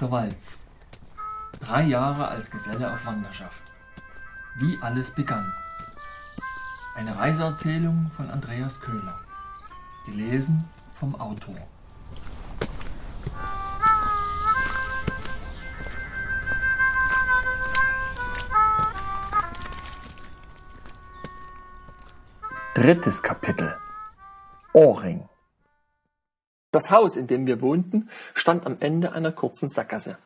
der Walz. Drei Jahre als Geselle auf Wanderschaft. Wie alles begann. Eine Reiseerzählung von Andreas Köhler. Gelesen vom Autor. Drittes Kapitel Ohrring Das Haus, in dem wir wohnten, stand am Ende einer kurzen Sackgasse.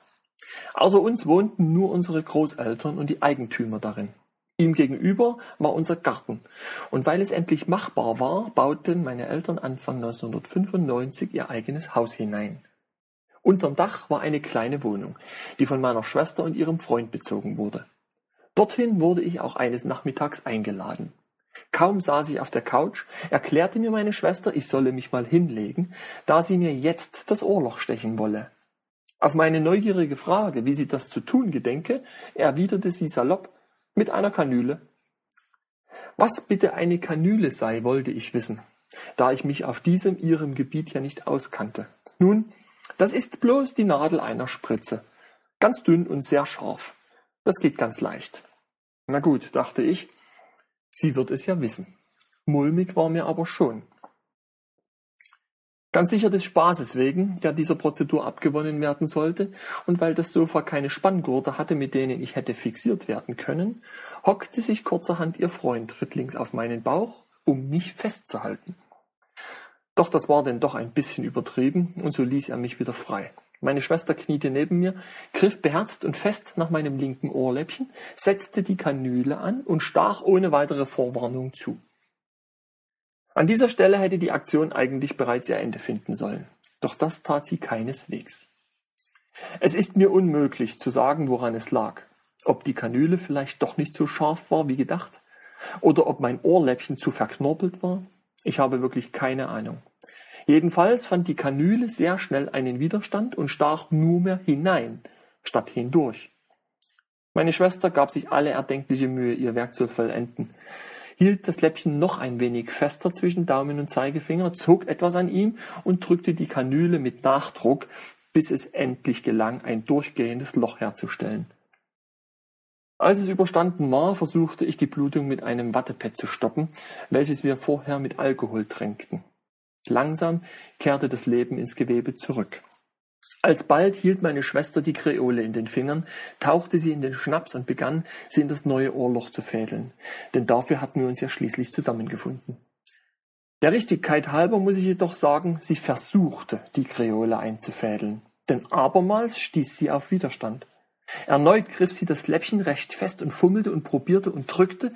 Außer uns wohnten nur unsere Großeltern und die Eigentümer darin. Ihm gegenüber war unser Garten. Und weil es endlich machbar war, bauten meine Eltern Anfang 1995 ihr eigenes Haus hinein. Unterm Dach war eine kleine Wohnung, die von meiner Schwester und ihrem Freund bezogen wurde. Dorthin wurde ich auch eines Nachmittags eingeladen. Kaum saß ich auf der Couch, erklärte mir meine Schwester, ich solle mich mal hinlegen, da sie mir jetzt das Ohrloch stechen wolle. Auf meine neugierige Frage, wie sie das zu tun gedenke, erwiderte sie salopp mit einer Kanüle. Was bitte eine Kanüle sei, wollte ich wissen, da ich mich auf diesem ihrem Gebiet ja nicht auskannte. Nun, das ist bloß die Nadel einer Spritze, ganz dünn und sehr scharf. Das geht ganz leicht. Na gut, dachte ich, Sie wird es ja wissen. Mulmig war mir aber schon. Ganz sicher des Spaßes wegen, der dieser Prozedur abgewonnen werden sollte, und weil das Sofa keine Spanngurte hatte, mit denen ich hätte fixiert werden können, hockte sich kurzerhand ihr Freund rittlings auf meinen Bauch, um mich festzuhalten. Doch das war denn doch ein bisschen übertrieben, und so ließ er mich wieder frei. Meine Schwester kniete neben mir, griff beherzt und fest nach meinem linken Ohrläppchen, setzte die Kanüle an und stach ohne weitere Vorwarnung zu. An dieser Stelle hätte die Aktion eigentlich bereits ihr Ende finden sollen. Doch das tat sie keineswegs. Es ist mir unmöglich zu sagen, woran es lag. Ob die Kanüle vielleicht doch nicht so scharf war wie gedacht, oder ob mein Ohrläppchen zu verknorpelt war. Ich habe wirklich keine Ahnung. Jedenfalls fand die Kanüle sehr schnell einen Widerstand und stach nur mehr hinein, statt hindurch. Meine Schwester gab sich alle erdenkliche Mühe, ihr Werk zu vollenden, hielt das Läppchen noch ein wenig fester zwischen Daumen und Zeigefinger, zog etwas an ihm und drückte die Kanüle mit Nachdruck, bis es endlich gelang, ein durchgehendes Loch herzustellen. Als es überstanden war, versuchte ich die Blutung mit einem Wattepad zu stoppen, welches wir vorher mit Alkohol tränkten. Langsam kehrte das Leben ins Gewebe zurück. Alsbald hielt meine Schwester die Kreole in den Fingern, tauchte sie in den Schnaps und begann, sie in das neue Ohrloch zu fädeln. Denn dafür hatten wir uns ja schließlich zusammengefunden. Der Richtigkeit halber muss ich jedoch sagen, sie versuchte, die Kreole einzufädeln. Denn abermals stieß sie auf Widerstand. Erneut griff sie das Läppchen recht fest und fummelte und probierte und drückte,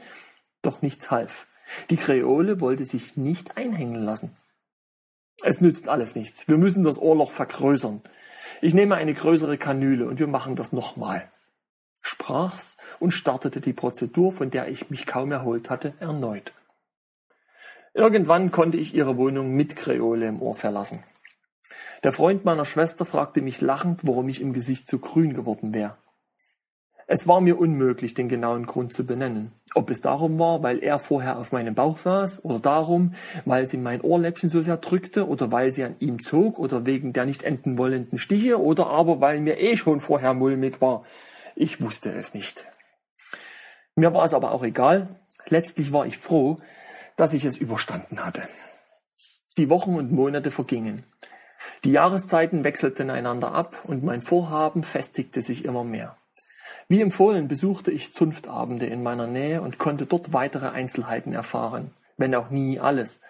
doch nichts half. Die Kreole wollte sich nicht einhängen lassen. Es nützt alles nichts. Wir müssen das Ohrloch vergrößern. Ich nehme eine größere Kanüle und wir machen das nochmal. Sprach's und startete die Prozedur, von der ich mich kaum erholt hatte, erneut. Irgendwann konnte ich ihre Wohnung mit Kreole im Ohr verlassen. Der Freund meiner Schwester fragte mich lachend, warum ich im Gesicht so grün geworden wäre. Es war mir unmöglich, den genauen Grund zu benennen. Ob es darum war, weil er vorher auf meinem Bauch saß, oder darum, weil sie mein Ohrläppchen so sehr drückte, oder weil sie an ihm zog, oder wegen der nicht enden wollenden Stiche, oder aber weil mir eh schon vorher mulmig war. Ich wusste es nicht. Mir war es aber auch egal. Letztlich war ich froh, dass ich es überstanden hatte. Die Wochen und Monate vergingen. Die Jahreszeiten wechselten einander ab und mein Vorhaben festigte sich immer mehr. Wie empfohlen besuchte ich Zunftabende in meiner Nähe und konnte dort weitere Einzelheiten erfahren, wenn auch nie alles.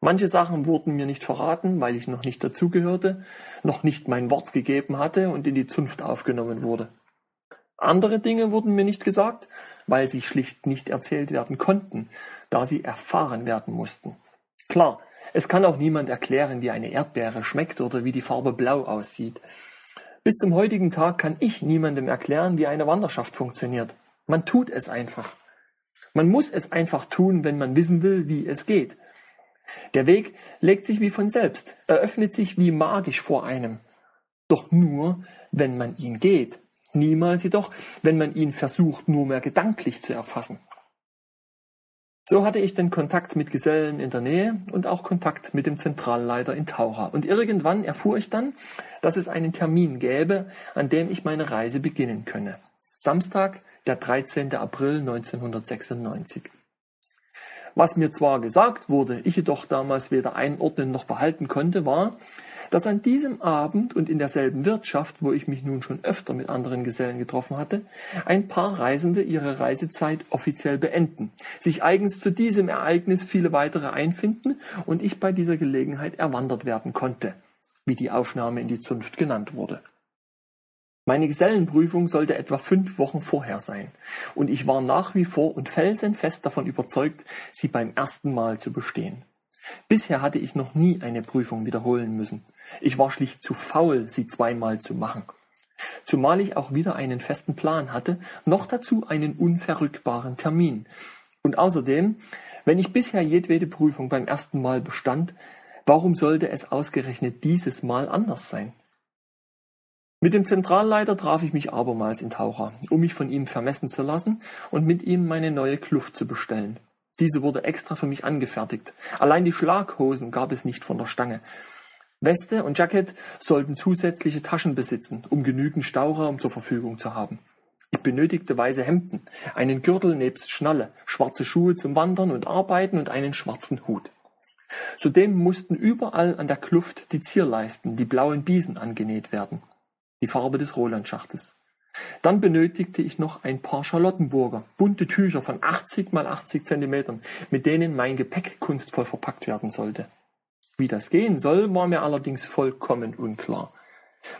Manche Sachen wurden mir nicht verraten, weil ich noch nicht dazugehörte, noch nicht mein Wort gegeben hatte und in die Zunft aufgenommen wurde. Andere Dinge wurden mir nicht gesagt, weil sie schlicht nicht erzählt werden konnten, da sie erfahren werden mussten. Klar, es kann auch niemand erklären, wie eine Erdbeere schmeckt oder wie die Farbe blau aussieht. Bis zum heutigen Tag kann ich niemandem erklären, wie eine Wanderschaft funktioniert. Man tut es einfach. Man muss es einfach tun, wenn man wissen will, wie es geht. Der Weg legt sich wie von selbst, eröffnet sich wie magisch vor einem. Doch nur, wenn man ihn geht. Niemals jedoch, wenn man ihn versucht, nur mehr gedanklich zu erfassen. So hatte ich den Kontakt mit Gesellen in der Nähe und auch Kontakt mit dem Zentralleiter in Taucher. Und irgendwann erfuhr ich dann, dass es einen Termin gäbe, an dem ich meine Reise beginnen könne. Samstag, der 13. April 1996. Was mir zwar gesagt wurde, ich jedoch damals weder einordnen noch behalten konnte, war, dass an diesem Abend und in derselben Wirtschaft, wo ich mich nun schon öfter mit anderen Gesellen getroffen hatte, ein paar Reisende ihre Reisezeit offiziell beenden, sich eigens zu diesem Ereignis viele weitere einfinden und ich bei dieser Gelegenheit erwandert werden konnte, wie die Aufnahme in die Zunft genannt wurde. Meine Gesellenprüfung sollte etwa fünf Wochen vorher sein, und ich war nach wie vor und felsenfest davon überzeugt, sie beim ersten Mal zu bestehen. Bisher hatte ich noch nie eine Prüfung wiederholen müssen. Ich war schlicht zu faul, sie zweimal zu machen. Zumal ich auch wieder einen festen Plan hatte, noch dazu einen unverrückbaren Termin. Und außerdem, wenn ich bisher jedwede Prüfung beim ersten Mal bestand, warum sollte es ausgerechnet dieses Mal anders sein? Mit dem Zentralleiter traf ich mich abermals in Taucher, um mich von ihm vermessen zu lassen und mit ihm meine neue Kluft zu bestellen. Diese wurde extra für mich angefertigt. Allein die Schlaghosen gab es nicht von der Stange. Weste und Jacket sollten zusätzliche Taschen besitzen, um genügend Stauraum zur Verfügung zu haben. Ich benötigte weiße Hemden, einen Gürtel nebst Schnalle, schwarze Schuhe zum Wandern und Arbeiten und einen schwarzen Hut. Zudem mussten überall an der Kluft die Zierleisten, die blauen Biesen angenäht werden. Die Farbe des Rolandschachtes. Dann benötigte ich noch ein paar Charlottenburger, bunte Tücher von 80 mal 80 Zentimetern, mit denen mein Gepäck kunstvoll verpackt werden sollte. Wie das gehen soll, war mir allerdings vollkommen unklar.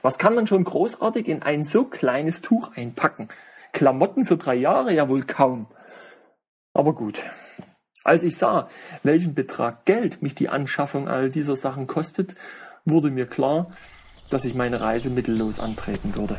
Was kann man schon großartig in ein so kleines Tuch einpacken? Klamotten für drei Jahre ja wohl kaum. Aber gut. Als ich sah, welchen Betrag Geld mich die Anschaffung all dieser Sachen kostet, wurde mir klar, dass ich meine Reise mittellos antreten würde.